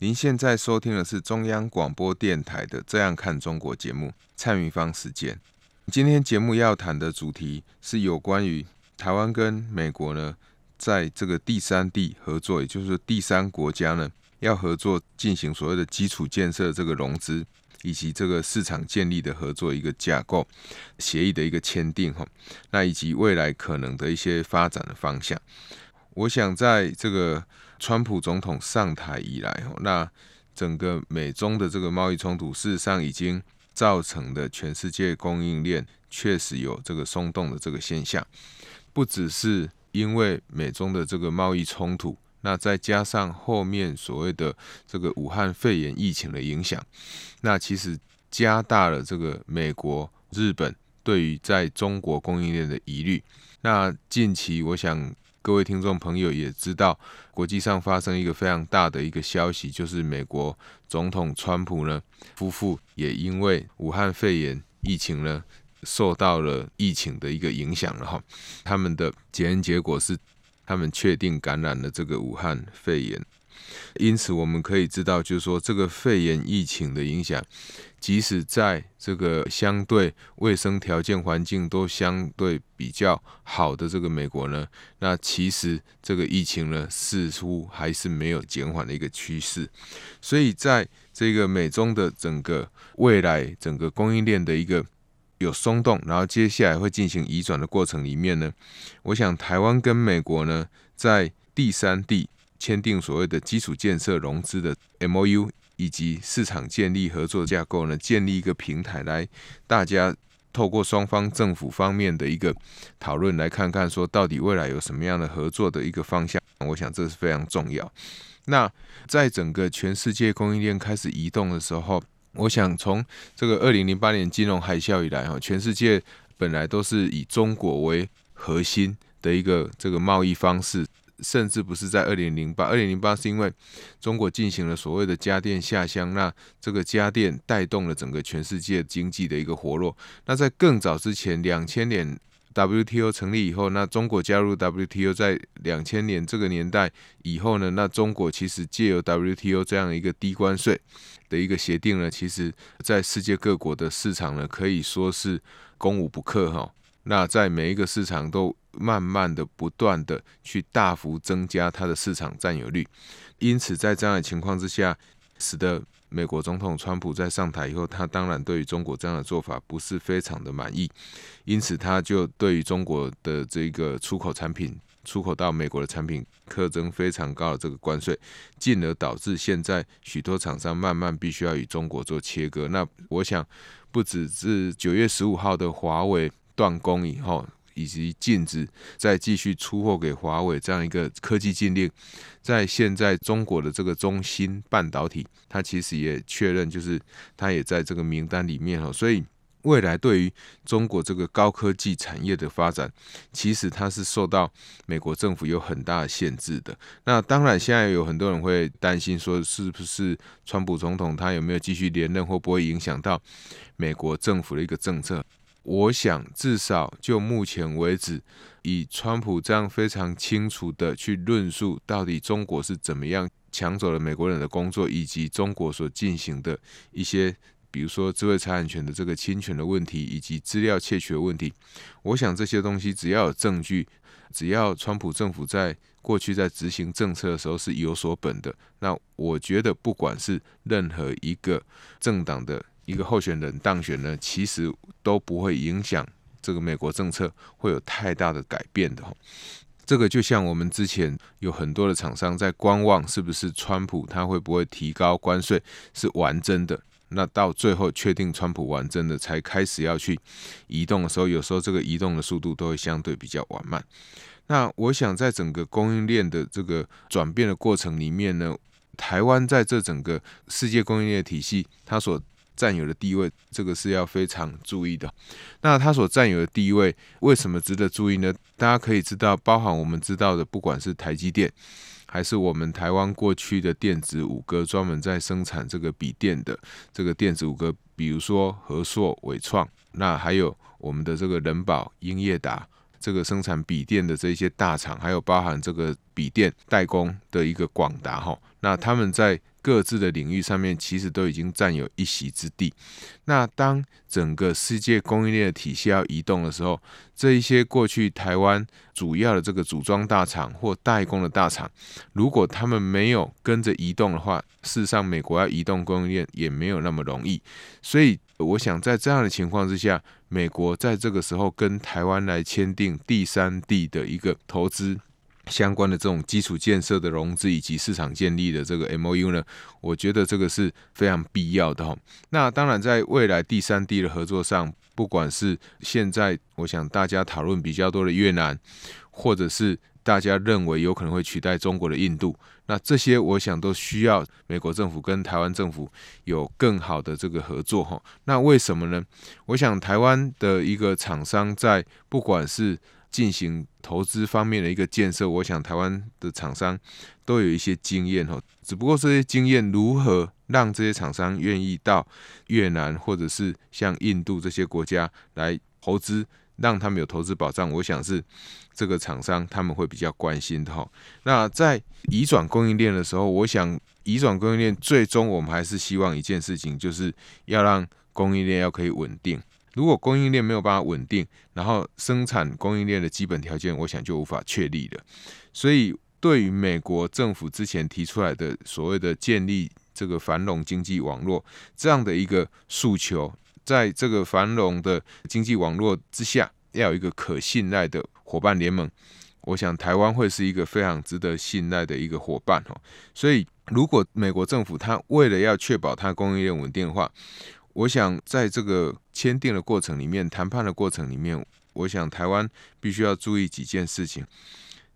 您现在收听的是中央广播电台的《这样看中国》节目，蔡明芳时间。今天节目要谈的主题是有关于台湾跟美国呢，在这个第三地合作，也就是第三国家呢，要合作进行所谓的基础建设这个融资，以及这个市场建立的合作一个架构协议的一个签订哈，那以及未来可能的一些发展的方向。我想在这个川普总统上台以来，那整个美中的这个贸易冲突，事实上已经造成的全世界供应链确实有这个松动的这个现象，不只是因为美中的这个贸易冲突，那再加上后面所谓的这个武汉肺炎疫情的影响，那其实加大了这个美国、日本对于在中国供应链的疑虑。那近期我想。各位听众朋友也知道，国际上发生一个非常大的一个消息，就是美国总统川普呢夫妇也因为武汉肺炎疫情呢受到了疫情的一个影响了哈，他们的检验结果是他们确定感染了这个武汉肺炎。因此，我们可以知道，就是说，这个肺炎疫情的影响，即使在这个相对卫生条件环境都相对比较好的这个美国呢，那其实这个疫情呢，似乎还是没有减缓的一个趋势。所以，在这个美中的整个未来整个供应链的一个有松动，然后接下来会进行移转的过程里面呢，我想台湾跟美国呢，在第三地。签订所谓的基础建设融资的 MOU，以及市场建立合作架构呢，建立一个平台来，大家透过双方政府方面的一个讨论，来看看说到底未来有什么样的合作的一个方向。我想这是非常重要。那在整个全世界供应链开始移动的时候，我想从这个二零零八年金融海啸以来哈，全世界本来都是以中国为核心的一个这个贸易方式。甚至不是在二零零八，二零零八是因为中国进行了所谓的家电下乡，那这个家电带动了整个全世界经济的一个活络。那在更早之前，两千年 WTO 成立以后，那中国加入 WTO，在两千年这个年代以后呢，那中国其实借由 WTO 这样一个低关税的一个协定呢，其实在世界各国的市场呢，可以说是攻无不克哈。那在每一个市场都慢慢的、不断的去大幅增加它的市场占有率，因此在这样的情况之下，使得美国总统川普在上台以后，他当然对于中国这样的做法不是非常的满意，因此他就对于中国的这个出口产品、出口到美国的产品课征非常高的这个关税，进而导致现在许多厂商慢慢必须要与中国做切割。那我想，不只是九月十五号的华为。断供以后，以及禁止再继续出货给华为这样一个科技禁令，在现在中国的这个中芯半导体，它其实也确认，就是它也在这个名单里面哈。所以未来对于中国这个高科技产业的发展，其实它是受到美国政府有很大的限制的。那当然，现在有很多人会担心说，是不是川普总统他有没有继续连任，会不会影响到美国政府的一个政策？我想，至少就目前为止，以川普这样非常清楚的去论述，到底中国是怎么样抢走了美国人的工作，以及中国所进行的一些，比如说智慧财产权的这个侵权的问题，以及资料窃取的问题。我想这些东西只要有证据，只要川普政府在过去在执行政策的时候是有所本的，那我觉得不管是任何一个政党的。一个候选人当选呢，其实都不会影响这个美国政策会有太大的改变的。这个就像我们之前有很多的厂商在观望，是不是川普他会不会提高关税，是完真的。那到最后确定川普完真的，才开始要去移动的时候，有时候这个移动的速度都会相对比较缓慢。那我想在整个供应链的这个转变的过程里面呢，台湾在这整个世界供应链体系，它所占有的地位，这个是要非常注意的。那它所占有的地位为什么值得注意呢？大家可以知道，包含我们知道的，不管是台积电，还是我们台湾过去的电子五哥，专门在生产这个笔电的这个电子五哥，比如说和硕、伟创，那还有我们的这个人保、英业达。这个生产笔电的这些大厂，还有包含这个笔电代工的一个广达哈，那他们在各自的领域上面，其实都已经占有一席之地。那当整个世界供应链的体系要移动的时候，这一些过去台湾主要的这个组装大厂或代工的大厂，如果他们没有跟着移动的话，事实上美国要移动供应链也没有那么容易。所以，我想在这样的情况之下，美国在这个时候跟台湾来签订第三地的一个投资。相关的这种基础建设的融资以及市场建立的这个 MOU 呢，我觉得这个是非常必要的哈。那当然，在未来第三地的合作上，不管是现在我想大家讨论比较多的越南，或者是大家认为有可能会取代中国的印度，那这些我想都需要美国政府跟台湾政府有更好的这个合作哈。那为什么呢？我想台湾的一个厂商在不管是进行投资方面的一个建设，我想台湾的厂商都有一些经验哦，只不过这些经验如何让这些厂商愿意到越南或者是像印度这些国家来投资，让他们有投资保障，我想是这个厂商他们会比较关心的哈。那在移转供应链的时候，我想移转供应链最终我们还是希望一件事情，就是要让供应链要可以稳定。如果供应链没有办法稳定，然后生产供应链的基本条件，我想就无法确立了。所以，对于美国政府之前提出来的所谓的建立这个繁荣经济网络这样的一个诉求，在这个繁荣的经济网络之下，要有一个可信赖的伙伴联盟，我想台湾会是一个非常值得信赖的一个伙伴哈。所以，如果美国政府他为了要确保它供应链稳定的话，我想在这个签订的过程里面，谈判的过程里面，我想台湾必须要注意几件事情。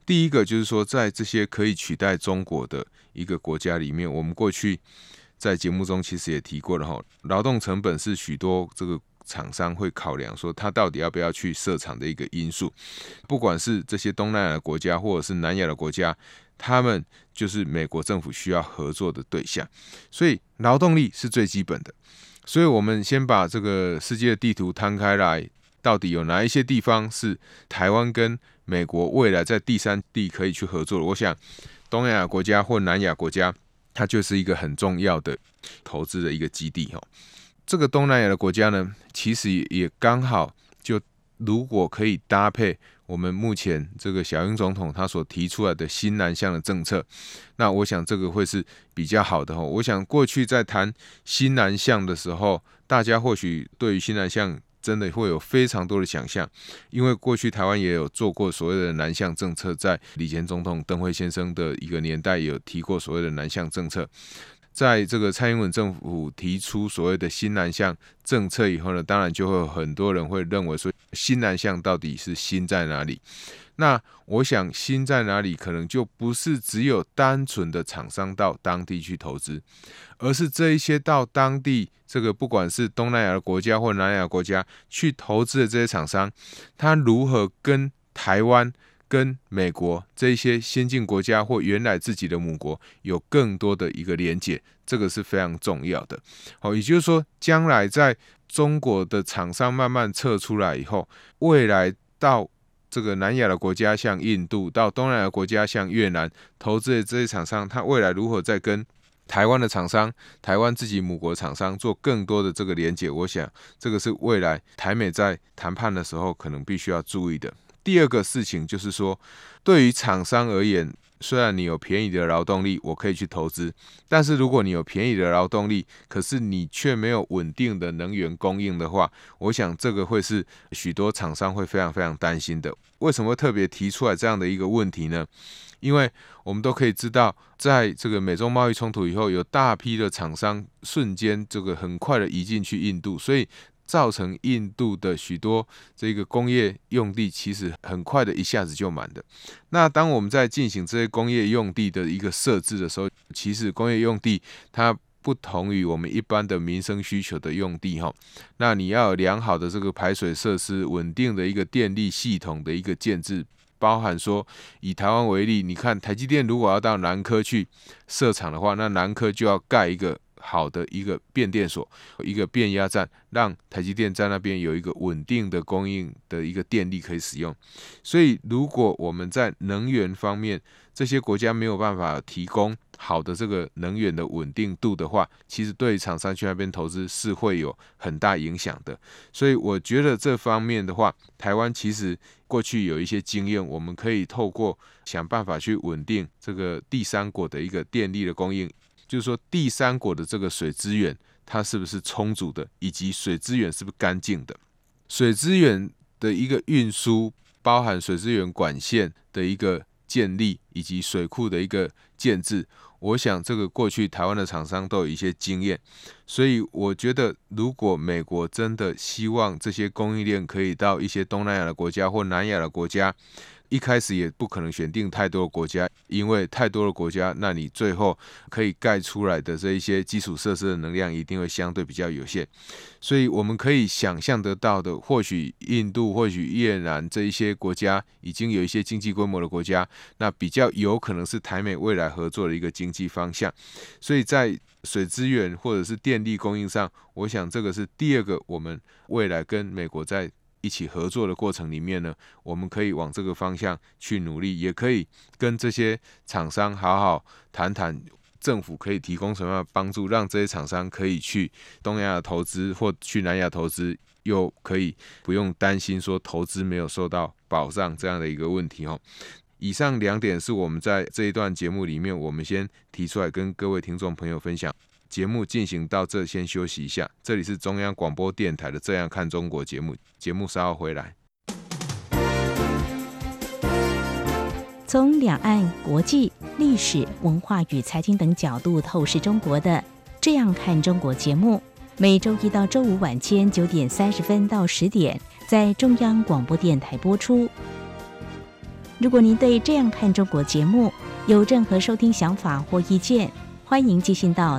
第一个就是说，在这些可以取代中国的一个国家里面，我们过去在节目中其实也提过了哈，劳动成本是许多这个厂商会考量说，他到底要不要去设厂的一个因素。不管是这些东南亚的国家，或者是南亚的国家，他们就是美国政府需要合作的对象，所以劳动力是最基本的。所以，我们先把这个世界的地图摊开来，到底有哪一些地方是台湾跟美国未来在第三地可以去合作的？我想，东南亚国家或南亚国家，它就是一个很重要的投资的一个基地哈。这个东南亚的国家呢，其实也刚好就如果可以搭配。我们目前这个小英总统他所提出来的新南向的政策，那我想这个会是比较好的哈。我想过去在谈新南向的时候，大家或许对于新南向真的会有非常多的想象，因为过去台湾也有做过所谓的南向政策，在李前总统登辉先生的一个年代有提过所谓的南向政策。在这个蔡英文政府提出所谓的新南向政策以后呢，当然就会很多人会认为说，新南向到底是新在哪里？那我想新在哪里，可能就不是只有单纯的厂商到当地去投资，而是这一些到当地这个不管是东南亚的国家或南亚国家去投资的这些厂商，他如何跟台湾？跟美国这些先进国家或原来自己的母国有更多的一个连接，这个是非常重要的。好，也就是说，将来在中国的厂商慢慢撤出来以后，未来到这个南亚的国家，像印度，到东南亚国家，像越南，投资的这些厂商，它未来如何再跟台湾的厂商、台湾自己母国厂商做更多的这个连接？我想，这个是未来台美在谈判的时候可能必须要注意的。第二个事情就是说，对于厂商而言，虽然你有便宜的劳动力，我可以去投资，但是如果你有便宜的劳动力，可是你却没有稳定的能源供应的话，我想这个会是许多厂商会非常非常担心的。为什么特别提出来这样的一个问题呢？因为我们都可以知道，在这个美中贸易冲突以后，有大批的厂商瞬间这个很快的移进去印度，所以。造成印度的许多这个工业用地其实很快的一下子就满的。那当我们在进行这些工业用地的一个设置的时候，其实工业用地它不同于我们一般的民生需求的用地哈。那你要有良好的这个排水设施，稳定的一个电力系统的一个建置。包含说，以台湾为例，你看台积电如果要到南科去设厂的话，那南科就要盖一个好的一个变电所，一个变压站，让台积电在那边有一个稳定的供应的一个电力可以使用。所以，如果我们在能源方面，这些国家没有办法提供好的这个能源的稳定度的话，其实对厂商去那边投资是会有很大影响的。所以我觉得这方面的话，台湾其实过去有一些经验，我们可以透过想办法去稳定这个第三国的一个电力的供应，就是说第三国的这个水资源它是不是充足的，以及水资源是不是干净的。水资源的一个运输，包含水资源管线的一个。建立以及水库的一个建置，我想这个过去台湾的厂商都有一些经验，所以我觉得如果美国真的希望这些供应链可以到一些东南亚的国家或南亚的国家。一开始也不可能选定太多国家，因为太多的国家，那你最后可以盖出来的这一些基础设施的能量一定会相对比较有限。所以我们可以想象得到的，或许印度、或许越南这一些国家已经有一些经济规模的国家，那比较有可能是台美未来合作的一个经济方向。所以在水资源或者是电力供应上，我想这个是第二个我们未来跟美国在。一起合作的过程里面呢，我们可以往这个方向去努力，也可以跟这些厂商好好谈谈，政府可以提供什么样的帮助，让这些厂商可以去东亚投资或去南亚投资，又可以不用担心说投资没有受到保障这样的一个问题哦。以上两点是我们在这一段节目里面，我们先提出来跟各位听众朋友分享。节目进行到这，先休息一下。这里是中央广播电台的《这样看中国》节目，节目稍后回来。从两岸、国际、历史文化与财经等角度透视中国的《这样看中国》节目，每周一到周五晚间九点三十分到十点在中央广播电台播出。如果您对《这样看中国》节目有任何收听想法或意见，欢迎寄信到。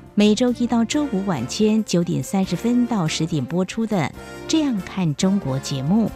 每周一到周五晚间九点三十分到十点播出的《这样看中国》节目。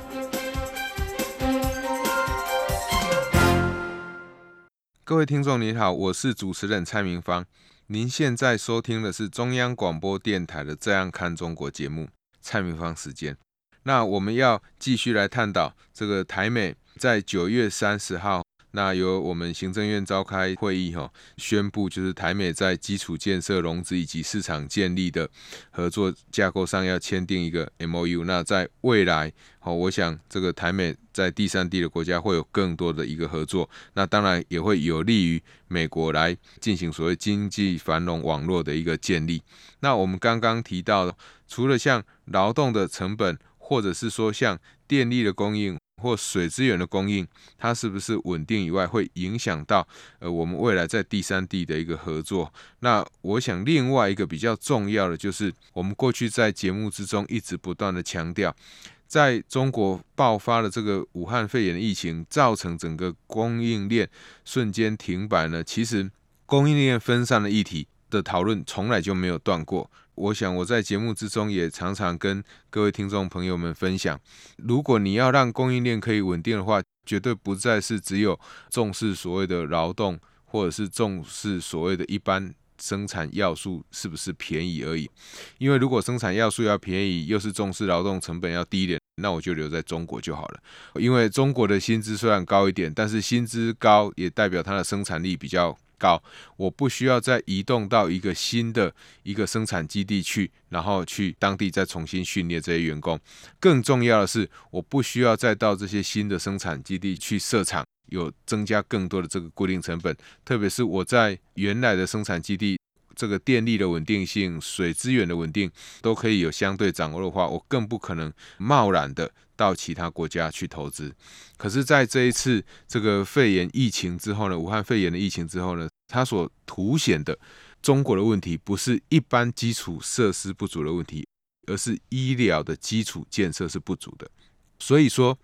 各位听众您好，我是主持人蔡明芳。您现在收听的是中央广播电台的《这样看中国》节目，蔡明芳时间。那我们要继续来探讨这个台美在九月三十号。那由我们行政院召开会议，哈，宣布就是台美在基础建设、融资以及市场建立的合作架构上要签订一个 MOU。那在未来，好，我想这个台美在第三地的国家会有更多的一个合作。那当然也会有利于美国来进行所谓经济繁荣网络的一个建立。那我们刚刚提到，除了像劳动的成本，或者是说像电力的供应。或水资源的供应，它是不是稳定以外，会影响到呃我们未来在第三地的一个合作。那我想另外一个比较重要的就是，我们过去在节目之中一直不断的强调，在中国爆发了这个武汉肺炎的疫情，造成整个供应链瞬间停摆呢，其实供应链分散的议题的讨论从来就没有断过。我想我在节目之中也常常跟各位听众朋友们分享，如果你要让供应链可以稳定的话，绝对不再是只有重视所谓的劳动，或者是重视所谓的一般生产要素是不是便宜而已。因为如果生产要素要便宜，又是重视劳动成本要低一点，那我就留在中国就好了。因为中国的薪资虽然高一点，但是薪资高也代表它的生产力比较。高，我不需要再移动到一个新的一个生产基地去，然后去当地再重新训练这些员工。更重要的是，我不需要再到这些新的生产基地去设厂，有增加更多的这个固定成本。特别是我在原来的生产基地，这个电力的稳定性、水资源的稳定都可以有相对掌握的话，我更不可能贸然的到其他国家去投资。可是，在这一次这个肺炎疫情之后呢，武汉肺炎的疫情之后呢，它所凸显的中国的问题，不是一般基础设施不足的问题，而是医疗的基础建设是不足的。所以说，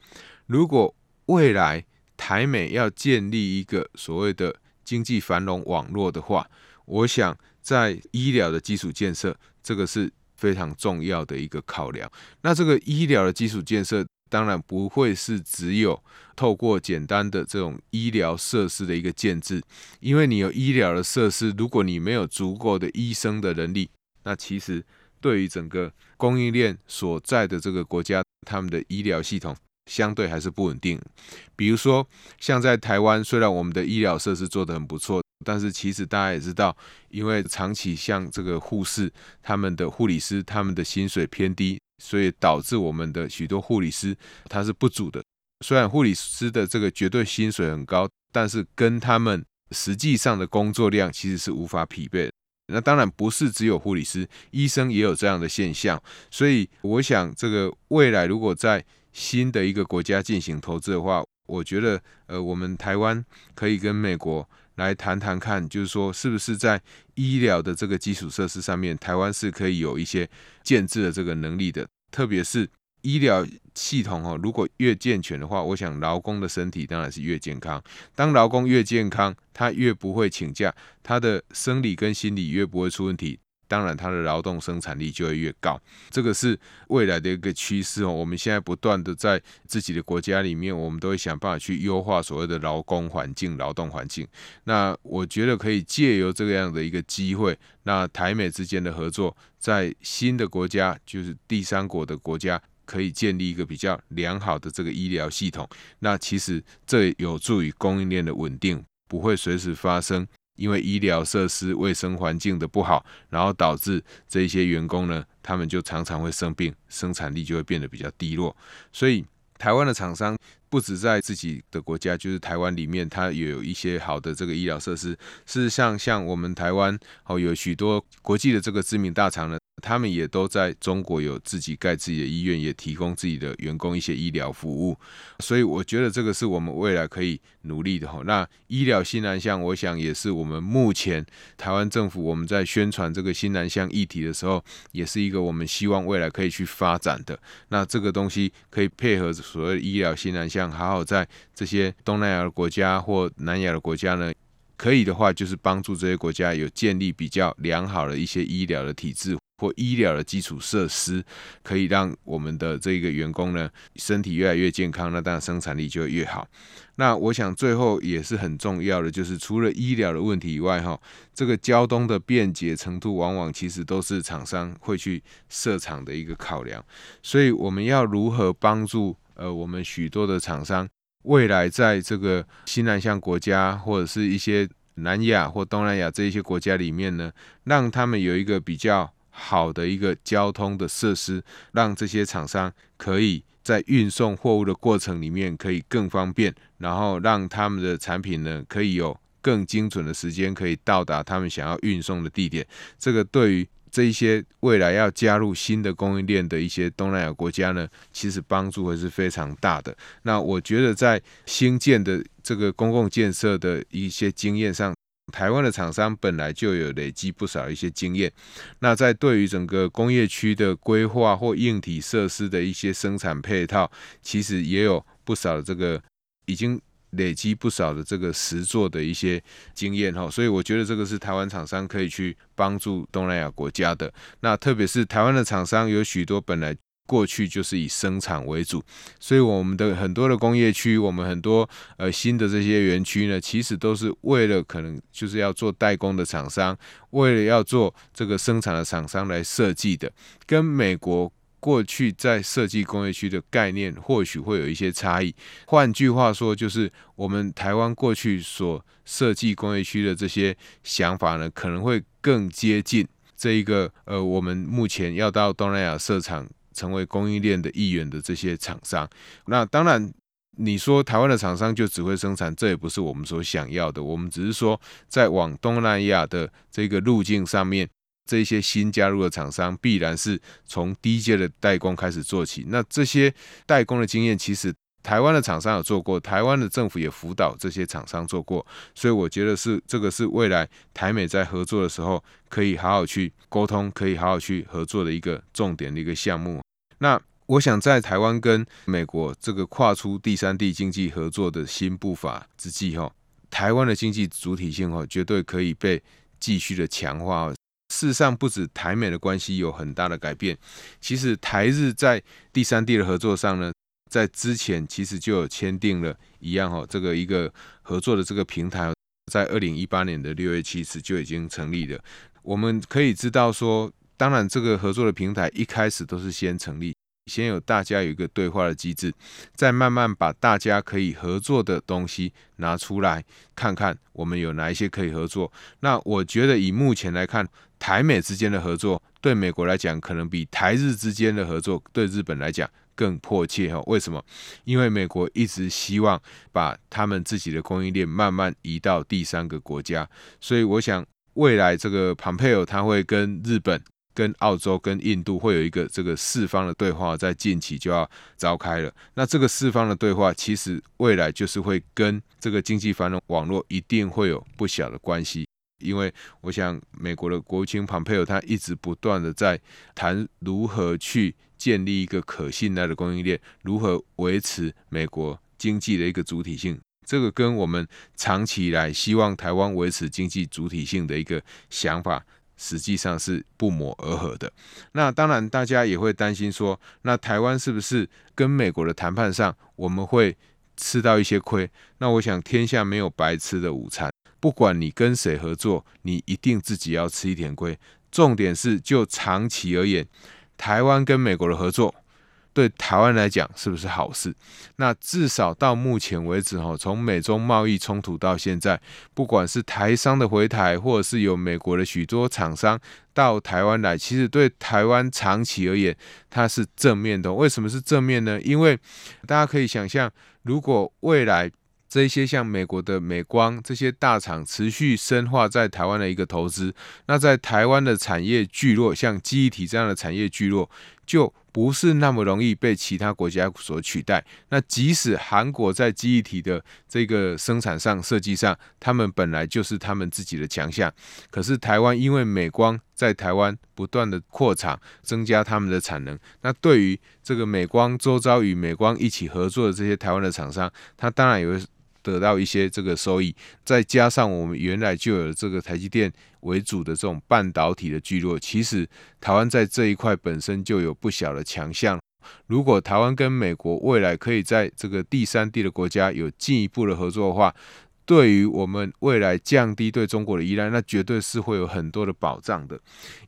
如果未来台美要建立一个所谓的经济繁荣网络的话，我想。在医疗的基础建设，这个是非常重要的一个考量。那这个医疗的基础建设，当然不会是只有透过简单的这种医疗设施的一个建置，因为你有医疗的设施，如果你没有足够的医生的能力，那其实对于整个供应链所在的这个国家，他们的医疗系统相对还是不稳定。比如说，像在台湾，虽然我们的医疗设施做得很不错。但是其实大家也知道，因为长期像这个护士、他们的护理师，他们的薪水偏低，所以导致我们的许多护理师他是不足的。虽然护理师的这个绝对薪水很高，但是跟他们实际上的工作量其实是无法匹配。那当然不是只有护理师，医生也有这样的现象。所以我想，这个未来如果在新的一个国家进行投资的话，我觉得呃，我们台湾可以跟美国。来谈谈看，就是说，是不是在医疗的这个基础设施上面，台湾是可以有一些建制的这个能力的。特别是医疗系统哦，如果越健全的话，我想劳工的身体当然是越健康。当劳工越健康，他越不会请假，他的生理跟心理越不会出问题。当然，它的劳动生产力就会越高，这个是未来的一个趋势哦。我们现在不断的在自己的国家里面，我们都会想办法去优化所谓的劳工环境、劳动环境。那我觉得可以借由这样的一个机会，那台美之间的合作，在新的国家，就是第三国的国家，可以建立一个比较良好的这个医疗系统。那其实这有助于供应链的稳定，不会随时发生。因为医疗设施、卫生环境的不好，然后导致这些员工呢，他们就常常会生病，生产力就会变得比较低落。所以，台湾的厂商不止在自己的国家，就是台湾里面，它也有一些好的这个医疗设施。事实上，像我们台湾哦，有许多国际的这个知名大厂呢。他们也都在中国有自己盖自己的医院，也提供自己的员工一些医疗服务，所以我觉得这个是我们未来可以努力的哈。那医疗新南向，我想也是我们目前台湾政府我们在宣传这个新南向议题的时候，也是一个我们希望未来可以去发展的。那这个东西可以配合所谓医疗新南向，想好好在这些东南亚的国家或南亚的国家呢，可以的话就是帮助这些国家有建立比较良好的一些医疗的体制。或医疗的基础设施，可以让我们的这个员工呢，身体越来越健康，那当然生产力就会越好。那我想最后也是很重要的，就是除了医疗的问题以外，哈，这个交通的便捷程度，往往其实都是厂商会去设厂的一个考量。所以我们要如何帮助呃我们许多的厂商，未来在这个新南向国家或者是一些南亚或东南亚这一些国家里面呢，让他们有一个比较。好的一个交通的设施，让这些厂商可以在运送货物的过程里面可以更方便，然后让他们的产品呢可以有更精准的时间可以到达他们想要运送的地点。这个对于这一些未来要加入新的供应链的一些东南亚国家呢，其实帮助还是非常大的。那我觉得在新建的这个公共建设的一些经验上。台湾的厂商本来就有累积不少一些经验，那在对于整个工业区的规划或硬体设施的一些生产配套，其实也有不少的这个已经累积不少的这个实作的一些经验哈，所以我觉得这个是台湾厂商可以去帮助东南亚国家的。那特别是台湾的厂商有许多本来。过去就是以生产为主，所以我们的很多的工业区，我们很多呃新的这些园区呢，其实都是为了可能就是要做代工的厂商，为了要做这个生产的厂商来设计的，跟美国过去在设计工业区的概念或许会有一些差异。换句话说，就是我们台湾过去所设计工业区的这些想法呢，可能会更接近这一个呃，我们目前要到东南亚设厂，成为供应链的一员的这些厂商。那当然。你说台湾的厂商就只会生产，这也不是我们所想要的。我们只是说，在往东南亚的这个路径上面，这些新加入的厂商必然是从低阶的代工开始做起。那这些代工的经验，其实台湾的厂商有做过，台湾的政府也辅导这些厂商做过。所以我觉得是这个是未来台美在合作的时候，可以好好去沟通，可以好好去合作的一个重点的一个项目。那。我想在台湾跟美国这个跨出第三地经济合作的新步伐之际，哈，台湾的经济主体性，哈，绝对可以被继续的强化。事实上，不止台美的关系有很大的改变，其实台日在第三地的合作上呢，在之前其实就有签订了一样，哈，这个一个合作的这个平台，在二零一八年的六月七日就已经成立了。我们可以知道说，当然这个合作的平台一开始都是先成立。先有大家有一个对话的机制，再慢慢把大家可以合作的东西拿出来，看看我们有哪一些可以合作。那我觉得以目前来看，台美之间的合作对美国来讲，可能比台日之间的合作对日本来讲更迫切哈。为什么？因为美国一直希望把他们自己的供应链慢慢移到第三个国家，所以我想未来这个庞佩奥他会跟日本。跟澳洲、跟印度会有一个这个四方的对话，在近期就要召开了。那这个四方的对话，其实未来就是会跟这个经济繁荣网络一定会有不小的关系。因为我想，美国的国务卿庞佩奥他一直不断的在谈如何去建立一个可信赖的供应链，如何维持美国经济的一个主体性。这个跟我们长期以来希望台湾维持经济主体性的一个想法。实际上是不谋而合的。那当然，大家也会担心说，那台湾是不是跟美国的谈判上，我们会吃到一些亏？那我想，天下没有白吃的午餐，不管你跟谁合作，你一定自己要吃一点亏。重点是，就长期而言，台湾跟美国的合作。对台湾来讲是不是好事？那至少到目前为止，哈，从美中贸易冲突到现在，不管是台商的回台，或者是有美国的许多厂商到台湾来，其实对台湾长期而言，它是正面的。为什么是正面呢？因为大家可以想象，如果未来这些像美国的美光这些大厂持续深化在台湾的一个投资，那在台湾的产业聚落，像记忆体这样的产业聚落，就不是那么容易被其他国家所取代。那即使韩国在记忆体的这个生产上、设计上，他们本来就是他们自己的强项。可是台湾因为美光在台湾不断的扩厂，增加他们的产能，那对于这个美光周遭与美光一起合作的这些台湾的厂商，他当然也会。得到一些这个收益，再加上我们原来就有这个台积电为主的这种半导体的聚落，其实台湾在这一块本身就有不小的强项。如果台湾跟美国未来可以在这个第三地的国家有进一步的合作的话，对于我们未来降低对中国的依赖，那绝对是会有很多的保障的。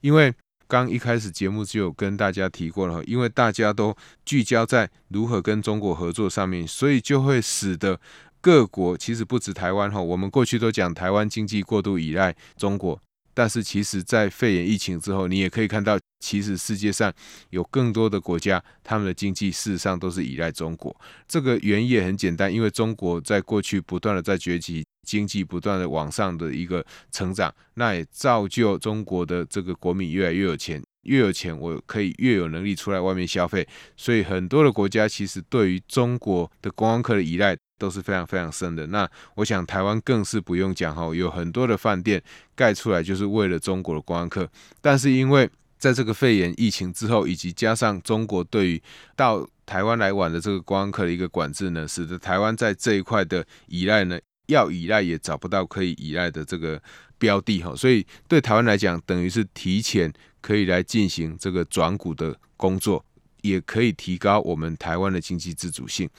因为刚一开始节目就有跟大家提过了，因为大家都聚焦在如何跟中国合作上面，所以就会使得。各国其实不止台湾哈，我们过去都讲台湾经济过度依赖中国，但是其实，在肺炎疫情之后，你也可以看到，其实世界上有更多的国家，他们的经济事实上都是依赖中国。这个原因也很简单，因为中国在过去不断的在崛起，经济不断的往上的一个成长，那也造就中国的这个国民越来越有钱，越有钱我可以越有能力出来外面消费，所以很多的国家其实对于中国的观光客的依赖。都是非常非常深的。那我想台湾更是不用讲哈，有很多的饭店盖出来就是为了中国的观光客。但是因为在这个肺炎疫情之后，以及加上中国对于到台湾来玩的这个观光客的一个管制呢，使得台湾在这一块的依赖呢，要依赖也找不到可以依赖的这个标的哈。所以对台湾来讲，等于是提前可以来进行这个转股的工作。也可以提高我们台湾的经济自主性。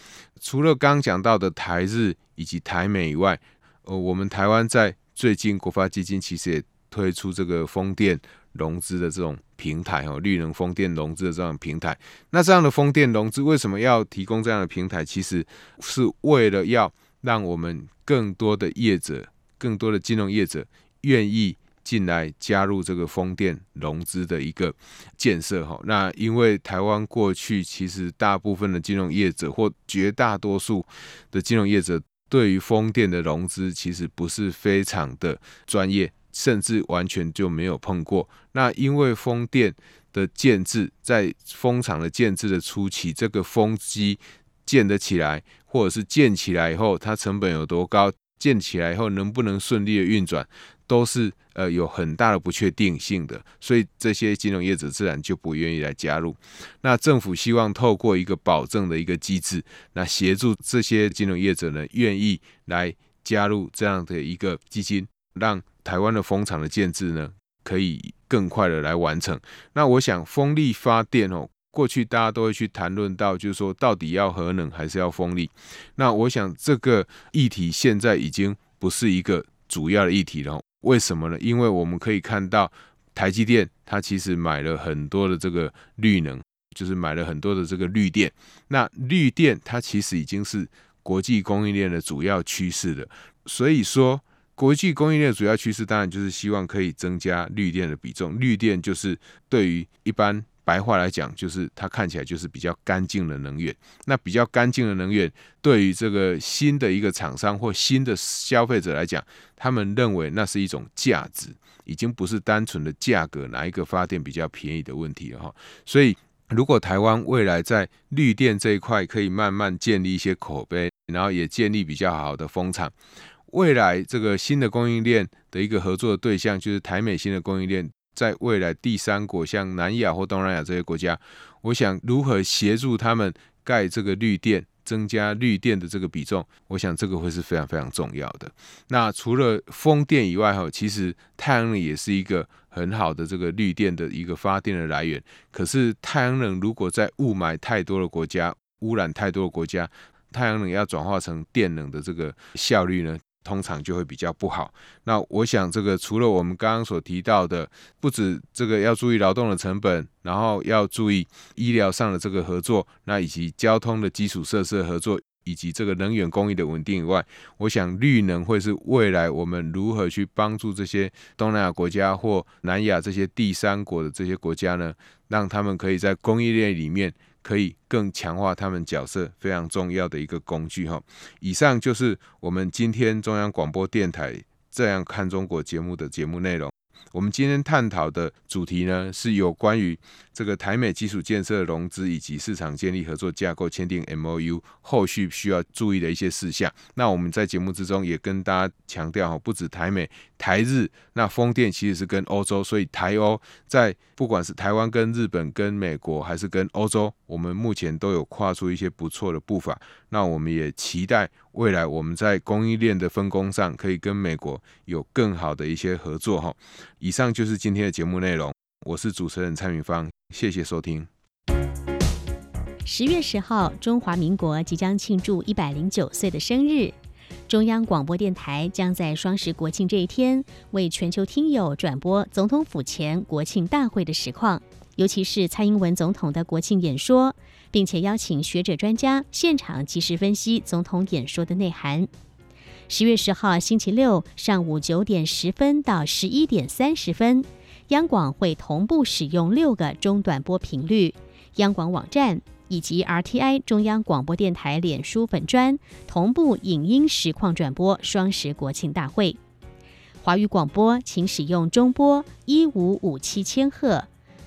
除了刚讲到的台日以及台美以外，呃，我们台湾在最近国发基金其实也推出这个风电融资的这种平台哦，绿能风电融资的这种平台。那这样的风电融资为什么要提供这样的平台？其实是为了要让我们更多的业者、更多的金融业者愿意进来加入这个风电融资的一个建设哈。那因为台湾过去其实大部分的金融业者或绝大多数的金融业者对于风电的融资其实不是非常的专业。甚至完全就没有碰过。那因为风电的建置，在风场的建置的初期，这个风机建得起来，或者是建起来以后，它成本有多高？建起来以后能不能顺利的运转，都是呃有很大的不确定性的。所以这些金融业者自然就不愿意来加入。那政府希望透过一个保证的一个机制，那协助这些金融业者呢，愿意来加入这样的一个基金，让台湾的风场的建置呢，可以更快的来完成。那我想，风力发电哦，过去大家都会去谈论到，就是说到底要核能还是要风力？那我想这个议题现在已经不是一个主要的议题了。为什么呢？因为我们可以看到，台积电它其实买了很多的这个绿能，就是买了很多的这个绿电。那绿电它其实已经是国际供应链的主要趋势了。所以说。国际供应链主要趋势当然就是希望可以增加绿电的比重。绿电就是对于一般白话来讲，就是它看起来就是比较干净的能源。那比较干净的能源，对于这个新的一个厂商或新的消费者来讲，他们认为那是一种价值，已经不是单纯的价格哪一个发电比较便宜的问题了哈。所以，如果台湾未来在绿电这一块可以慢慢建立一些口碑，然后也建立比较好的风场。未来这个新的供应链的一个合作的对象，就是台美新的供应链，在未来第三国，像南亚或东南亚这些国家，我想如何协助他们盖这个绿电，增加绿电的这个比重，我想这个会是非常非常重要的。那除了风电以外，哈，其实太阳能也是一个很好的这个绿电的一个发电的来源。可是太阳能如果在雾霾太多的国家、污染太多的国家，太阳能要转化成电能的这个效率呢，通常就会比较不好。那我想，这个除了我们刚刚所提到的，不止这个要注意劳动的成本，然后要注意医疗上的这个合作，那以及交通的基础设施合作，以及这个能源供应的稳定以外，我想绿能会是未来我们如何去帮助这些东南亚国家或南亚这些第三国的这些国家呢，让他们可以在供应链里面。可以更强化他们角色非常重要的一个工具哈。以上就是我们今天中央广播电台这样看中国节目的节目内容。我们今天探讨的主题呢，是有关于这个台美基础建设融资以及市场建立合作架构签订 MOU 后续需要注意的一些事项。那我们在节目之中也跟大家强调哈，不止台美、台日，那风电其实是跟欧洲，所以台欧在不管是台湾跟日本、跟美国还是跟欧洲，我们目前都有跨出一些不错的步伐。那我们也期待未来我们在供应链的分工上，可以跟美国有更好的一些合作哈。以上就是今天的节目内容，我是主持人蔡明芳，谢谢收听。十月十号，中华民国即将庆祝一百零九岁的生日，中央广播电台将在双十国庆这一天，为全球听友转播总统府前国庆大会的实况，尤其是蔡英文总统的国庆演说。并且邀请学者专家现场及时分析总统演说的内涵。十月十号星期六上午九点十分到十一点三十分，央广会同步使用六个中短波频率，央广网站以及 RTI 中央广播电台脸书粉专同步影音实况转播双十国庆大会。华语广播请使用中波一五五七千赫，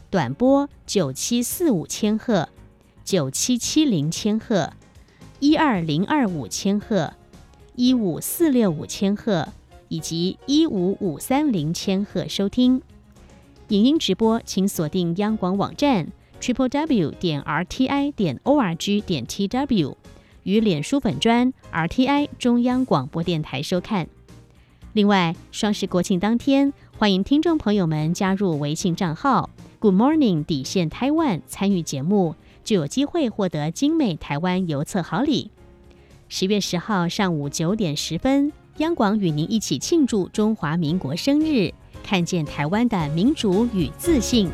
短波九七四五千赫。九七七零千赫，一二零二五千赫，一五四六五千赫，以及一五五三零千赫收听。影音直播，请锁定央广网站 triple w 点 r t i 点 o r g 点 t w 与脸书粉专 r t i 中央广播电台收看。另外，双十国庆当天，欢迎听众朋友们加入微信账号 Good Morning 底线 Taiwan 参与节目。就有机会获得精美台湾邮册好礼。十月十号上午九点十分，央广与您一起庆祝中华民国生日，看见台湾的民主与自信。